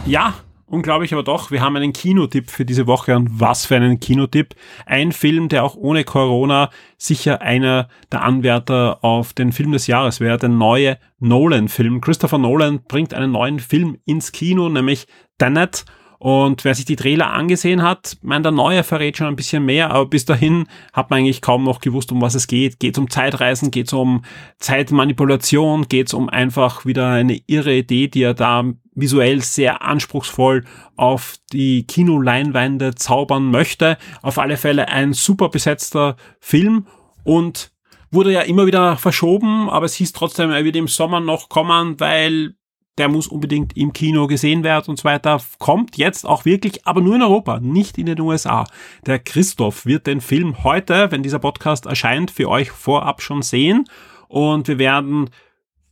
Ja, unglaublich, aber doch, wir haben einen Kinotipp für diese Woche und was für einen Kinotipp. Ein Film, der auch ohne Corona sicher einer der Anwärter auf den Film des Jahres wäre, der neue Nolan-Film. Christopher Nolan bringt einen neuen Film ins Kino, nämlich Tenet. Und wer sich die Trailer angesehen hat, mein der Neue verrät schon ein bisschen mehr, aber bis dahin hat man eigentlich kaum noch gewusst, um was es geht. Geht es um Zeitreisen, geht es um Zeitmanipulation, geht es um einfach wieder eine irre Idee, die er da visuell sehr anspruchsvoll auf die Kinoleinwände zaubern möchte. Auf alle Fälle ein super besetzter Film und wurde ja immer wieder verschoben, aber es hieß trotzdem, er wird im Sommer noch kommen, weil der muss unbedingt im Kino gesehen werden und so weiter. Kommt jetzt auch wirklich, aber nur in Europa, nicht in den USA. Der Christoph wird den Film heute, wenn dieser Podcast erscheint, für euch vorab schon sehen und wir werden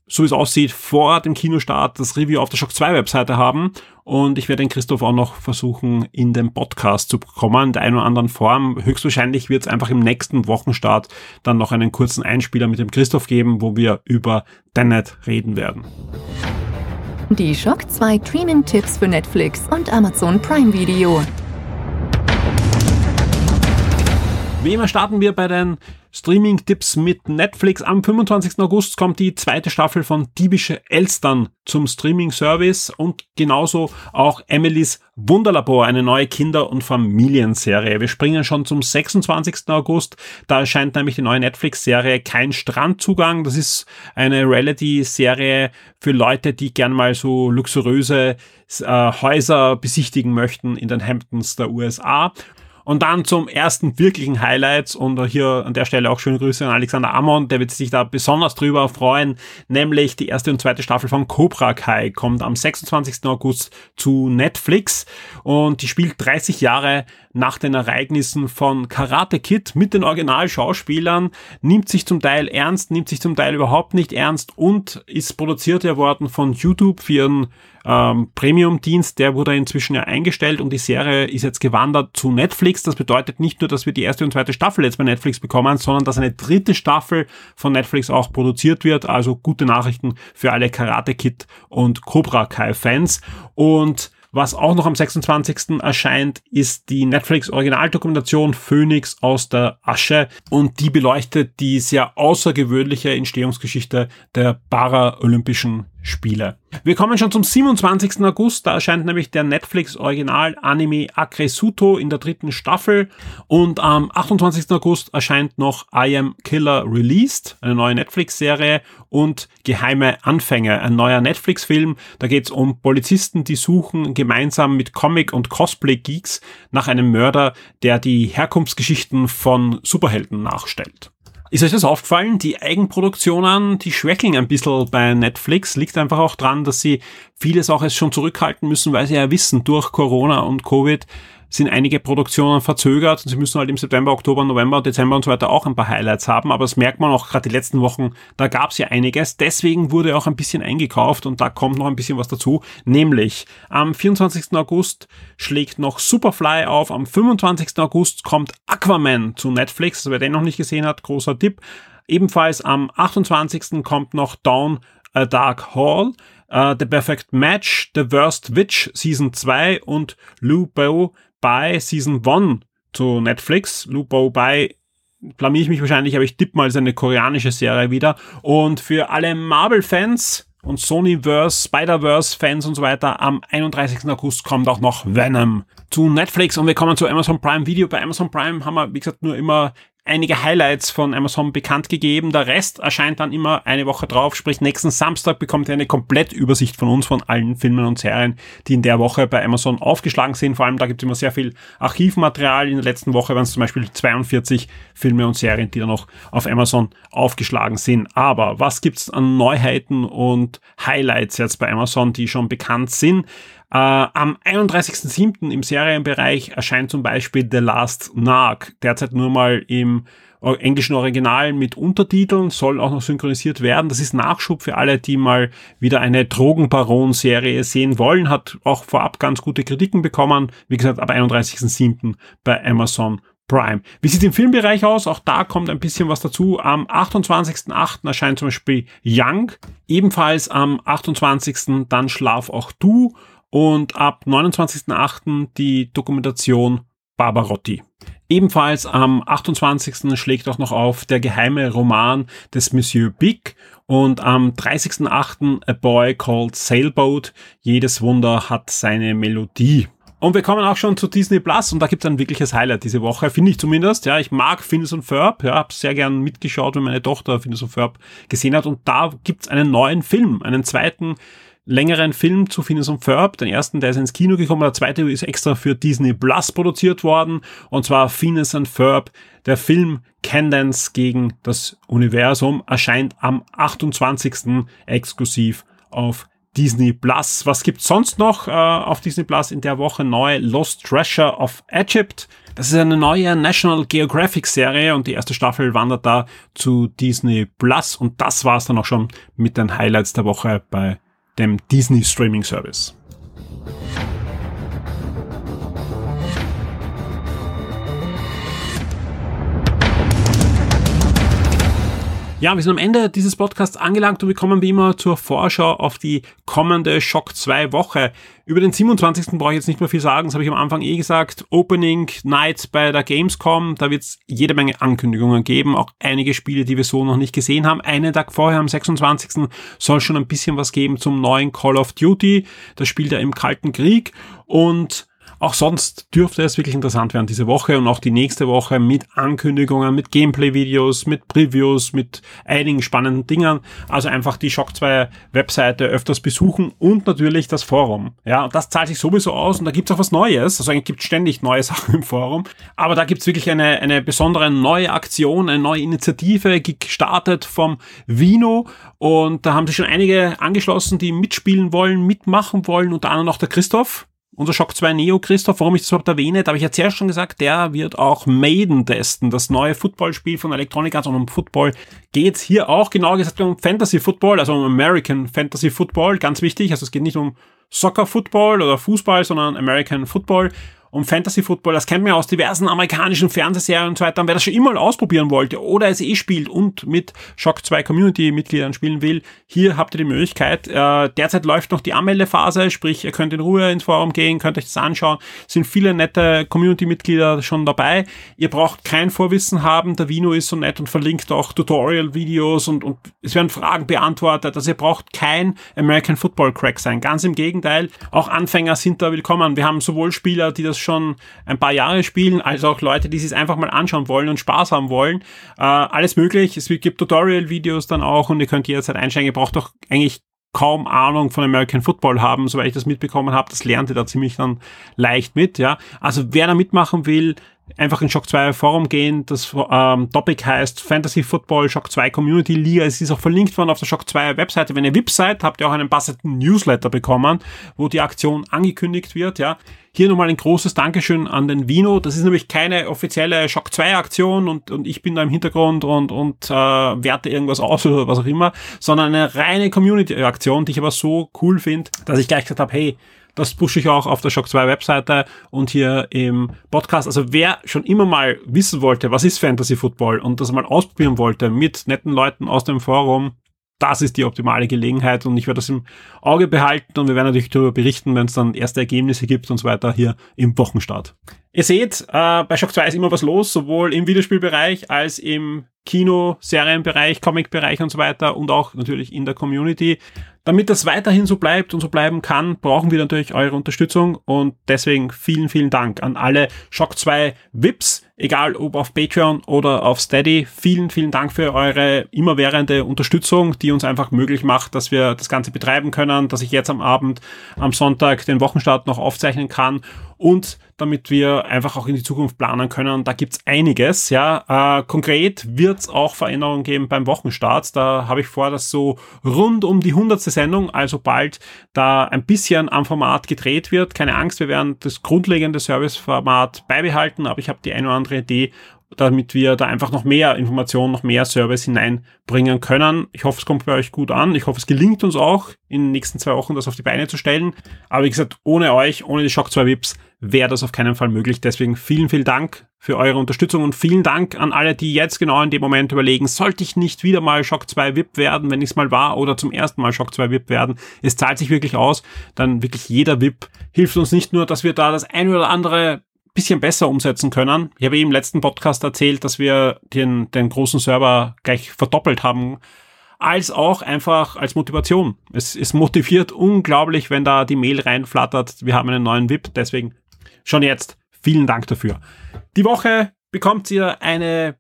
so wie es aussieht, vor dem Kinostart das Review auf der Shock 2 Webseite haben. Und ich werde den Christoph auch noch versuchen, in den Podcast zu bekommen, in der einen oder anderen Form. Höchstwahrscheinlich wird es einfach im nächsten Wochenstart dann noch einen kurzen Einspieler mit dem Christoph geben, wo wir über Tenet reden werden. Die Shock 2 Streaming-Tipps für Netflix und Amazon Prime Video. Wie immer starten wir bei den Streaming-Tipps mit Netflix. Am 25. August kommt die zweite Staffel von Diebische Elstern zum Streaming-Service und genauso auch Emilys Wunderlabor, eine neue Kinder- und Familienserie. Wir springen schon zum 26. August. Da erscheint nämlich die neue Netflix-Serie Kein Strandzugang. Das ist eine Reality-Serie für Leute, die gern mal so luxuriöse äh, Häuser besichtigen möchten in den Hamptons der USA. Und dann zum ersten wirklichen Highlights und hier an der Stelle auch schöne Grüße an Alexander Amon, der wird sich da besonders drüber freuen, nämlich die erste und zweite Staffel von Cobra Kai kommt am 26. August zu Netflix und die spielt 30 Jahre nach den Ereignissen von Karate Kid mit den Originalschauspielern, nimmt sich zum Teil ernst, nimmt sich zum Teil überhaupt nicht ernst und ist produziert worden von YouTube für ihren ähm, Premium-Dienst, der wurde inzwischen ja eingestellt und die Serie ist jetzt gewandert zu Netflix. Das bedeutet nicht nur, dass wir die erste und zweite Staffel jetzt bei Netflix bekommen, sondern dass eine dritte Staffel von Netflix auch produziert wird. Also gute Nachrichten für alle Karate Kid und Cobra Kai Fans. Und was auch noch am 26. erscheint, ist die Netflix Originaldokumentation Phoenix aus der Asche und die beleuchtet die sehr außergewöhnliche Entstehungsgeschichte der Paralympischen Spiele. Wir kommen schon zum 27. August, da erscheint nämlich der Netflix Original Anime Akresuto in der dritten Staffel und am 28. August erscheint noch I Am Killer Released, eine neue Netflix-Serie und Geheime Anfänge, ein neuer Netflix-Film. Da geht es um Polizisten, die suchen gemeinsam mit Comic- und Cosplay-Geeks nach einem Mörder, der die Herkunftsgeschichten von Superhelden nachstellt. Ist euch das aufgefallen? Die Eigenproduktionen, die schwächeln ein bisschen bei Netflix. Liegt einfach auch dran, dass sie vieles auch jetzt schon zurückhalten müssen, weil sie ja wissen, durch Corona und Covid sind einige Produktionen verzögert und sie müssen halt im September, Oktober, November, Dezember und so weiter auch ein paar Highlights haben. Aber das merkt man auch gerade die letzten Wochen, da gab es ja einiges. Deswegen wurde auch ein bisschen eingekauft und da kommt noch ein bisschen was dazu. Nämlich am 24. August schlägt noch Superfly auf, am 25. August kommt Aquaman zu Netflix. Also wer den noch nicht gesehen hat, großer Tipp. Ebenfalls am 28. kommt noch Down a Dark Hall. Uh, The Perfect Match, The Worst Witch Season 2 und Lou Bow bei Season 1 zu Netflix. Lupo bei blamier ich mich wahrscheinlich, aber ich tippe mal seine koreanische Serie wieder. Und für alle Marvel-Fans und Sonyverse, Spider-Verse-Fans und so weiter, am 31. August kommt auch noch Venom zu Netflix und wir kommen zu Amazon Prime Video. Bei Amazon Prime haben wir, wie gesagt, nur immer einige Highlights von Amazon bekannt gegeben. Der Rest erscheint dann immer eine Woche drauf, sprich nächsten Samstag bekommt ihr eine Komplettübersicht von uns, von allen Filmen und Serien, die in der Woche bei Amazon aufgeschlagen sind. Vor allem da gibt es immer sehr viel Archivmaterial. In der letzten Woche waren es zum Beispiel 42 Filme und Serien, die dann noch auf Amazon aufgeschlagen sind. Aber was gibt's an Neuheiten und Highlights jetzt bei Amazon, die schon bekannt sind? Äh, am 31.07. im Serienbereich erscheint zum Beispiel The Last Narc, derzeit nur mal im englischen Original mit Untertiteln, soll auch noch synchronisiert werden. Das ist Nachschub für alle, die mal wieder eine Drogenbaron-Serie sehen wollen, hat auch vorab ganz gute Kritiken bekommen. Wie gesagt, ab 31.07. bei Amazon Prime. Wie sieht im Filmbereich aus? Auch da kommt ein bisschen was dazu. Am 28.08. erscheint zum Beispiel Young. Ebenfalls am 28. dann Schlaf auch du und ab 29.08. die Dokumentation Barbarotti. Ebenfalls am 28. schlägt auch noch auf der geheime Roman des Monsieur Big und am 30.08. A Boy Called Sailboat. Jedes Wunder hat seine Melodie. Und wir kommen auch schon zu Disney Plus und da gibt es ein wirkliches Highlight diese Woche, finde ich zumindest. Ja, ich mag Phineas und Ferb, ja, habe sehr gern mitgeschaut, wenn meine Tochter Phineas und Ferb gesehen hat und da gibt es einen neuen Film, einen zweiten längeren Film zu Phineas und Ferb. Den ersten, der ist ins Kino gekommen, der zweite ist extra für Disney Plus produziert worden. Und zwar Phineas und Ferb. Der Film Candence gegen das Universum erscheint am 28. exklusiv auf Disney Plus. Was gibt's sonst noch äh, auf Disney Plus in der Woche neu? Lost Treasure of Egypt. Das ist eine neue National Geographic Serie und die erste Staffel wandert da zu Disney Plus und das war's dann auch schon mit den Highlights der Woche bei dem Disney Streaming Service. Ja, wir sind am Ende dieses Podcasts angelangt und wir kommen wie immer zur Vorschau auf die kommende Shock 2 Woche. Über den 27. brauche ich jetzt nicht mehr viel sagen, das habe ich am Anfang eh gesagt. Opening Night bei der Gamescom, da wird es jede Menge Ankündigungen geben, auch einige Spiele, die wir so noch nicht gesehen haben. Einen Tag vorher, am 26. soll schon ein bisschen was geben zum neuen Call of Duty. Das spielt ja im Kalten Krieg und auch sonst dürfte es wirklich interessant werden diese Woche und auch die nächste Woche mit Ankündigungen, mit Gameplay-Videos, mit Previews, mit einigen spannenden Dingen. Also einfach die Shock 2 Webseite öfters besuchen und natürlich das Forum. Ja, und das zahlt sich sowieso aus und da gibt's auch was Neues. Also eigentlich gibt's ständig neue Sachen im Forum. Aber da gibt's wirklich eine, eine besondere neue Aktion, eine neue Initiative gestartet vom Vino und da haben sich schon einige angeschlossen, die mitspielen wollen, mitmachen wollen, unter anderem noch der Christoph unser Shock 2 Neo Christoph, warum ich das überhaupt erwähne, da habe ich ja zuerst schon gesagt, der wird auch Maiden testen, das neue Footballspiel von Electronic Arts und um Football geht's hier auch. Genauer gesagt um Fantasy Football, also um American Fantasy Football, ganz wichtig, also es geht nicht um Soccer Football oder Fußball, sondern American Football um Fantasy Football, das kennt man ja aus diversen amerikanischen Fernsehserien und so weiter. Und wer das schon immer ausprobieren wollte oder es eh spielt und mit Shock 2 Community-Mitgliedern spielen will, hier habt ihr die Möglichkeit. Äh, derzeit läuft noch die Anmeldephase, sprich, ihr könnt in Ruhe ins Forum gehen, könnt euch das anschauen. Sind viele nette Community-Mitglieder schon dabei. Ihr braucht kein Vorwissen haben. Der Vino ist so nett und verlinkt auch Tutorial-Videos und, und es werden Fragen beantwortet. Also ihr braucht kein American Football Crack sein. Ganz im Gegenteil. Auch Anfänger sind da willkommen. Wir haben sowohl Spieler, die das schon ein paar Jahre spielen, als auch Leute, die sich einfach mal anschauen wollen und Spaß haben wollen. Äh, alles möglich. Es gibt Tutorial-Videos dann auch und ihr könnt jederzeit einsteigen. Ihr braucht doch eigentlich kaum Ahnung von American Football haben, soweit ich das mitbekommen habe. Das lernt ihr da ziemlich dann leicht mit, ja. Also wer da mitmachen will, einfach in Shock 2 Forum gehen. Das ähm, Topic heißt Fantasy Football Shock 2 Community Liga. Es ist auch verlinkt worden auf der Shock 2 Webseite. Wenn ihr VIP seid, habt ihr auch einen passenden Newsletter bekommen, wo die Aktion angekündigt wird, ja. Hier nochmal ein großes Dankeschön an den Vino. Das ist nämlich keine offizielle Shock 2 Aktion und, und ich bin da im Hintergrund und, und äh, werte irgendwas aus oder was auch immer, sondern eine reine Community-Aktion, die ich aber so cool finde, dass ich gleich gesagt habe, hey, das pushe ich auch auf der Shock 2 Webseite und hier im Podcast. Also wer schon immer mal wissen wollte, was ist Fantasy Football und das mal ausprobieren wollte mit netten Leuten aus dem Forum, das ist die optimale Gelegenheit und ich werde das im Auge behalten und wir werden natürlich darüber berichten, wenn es dann erste Ergebnisse gibt und so weiter hier im Wochenstart. Ihr seht, äh, bei Shock 2 ist immer was los, sowohl im Videospielbereich als im Kino, Serienbereich, Comicbereich und so weiter und auch natürlich in der Community. Damit das weiterhin so bleibt und so bleiben kann, brauchen wir natürlich eure Unterstützung und deswegen vielen, vielen Dank an alle Shock 2 VIPs, egal ob auf Patreon oder auf Steady. Vielen, vielen Dank für eure immerwährende Unterstützung, die uns einfach möglich macht, dass wir das Ganze betreiben können, dass ich jetzt am Abend, am Sonntag den Wochenstart noch aufzeichnen kann und damit wir einfach auch in die Zukunft planen können. Da gibt's einiges. Ja, äh, konkret wird's auch Veränderungen geben beim Wochenstart. Da habe ich vor, dass so rund um die hundertste Sendung, also bald, da ein bisschen am Format gedreht wird. Keine Angst, wir werden das grundlegende Serviceformat beibehalten, aber ich habe die eine oder andere Idee, damit wir da einfach noch mehr Informationen, noch mehr Service hineinbringen können. Ich hoffe, es kommt bei euch gut an. Ich hoffe, es gelingt uns auch in den nächsten zwei Wochen, das auf die Beine zu stellen. Aber wie gesagt, ohne euch, ohne die Shock 2 Vips, wäre das auf keinen Fall möglich. Deswegen vielen, vielen Dank für eure Unterstützung und vielen Dank an alle, die jetzt genau in dem Moment überlegen, sollte ich nicht wieder mal Shock 2 VIP werden, wenn ich es mal war, oder zum ersten Mal Shock 2 VIP werden. Es zahlt sich wirklich aus. Dann wirklich jeder VIP hilft uns nicht nur, dass wir da das ein oder andere bisschen besser umsetzen können. Ich habe eben im letzten Podcast erzählt, dass wir den, den großen Server gleich verdoppelt haben, als auch einfach als Motivation. Es, es motiviert unglaublich, wenn da die Mail reinflattert. Wir haben einen neuen VIP, deswegen schon jetzt vielen Dank dafür. Die Woche bekommt ihr eine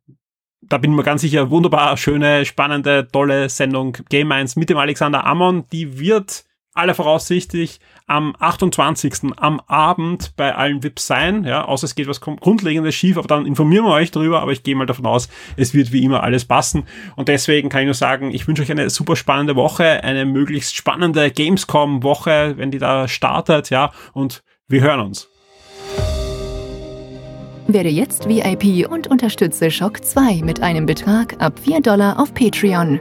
da bin ich mir ganz sicher, wunderbar, schöne, spannende, tolle Sendung Game 1 mit dem Alexander Ammon. Die wird aller voraussichtlich am 28. am Abend bei allen VIPs sein, ja, außer es geht was Grundlegendes schief, aber dann informieren wir euch darüber, aber ich gehe mal davon aus, es wird wie immer alles passen und deswegen kann ich nur sagen, ich wünsche euch eine super spannende Woche, eine möglichst spannende Gamescom-Woche, wenn die da startet, ja, und wir hören uns. Werde jetzt VIP und unterstütze Shock 2 mit einem Betrag ab 4 Dollar auf Patreon.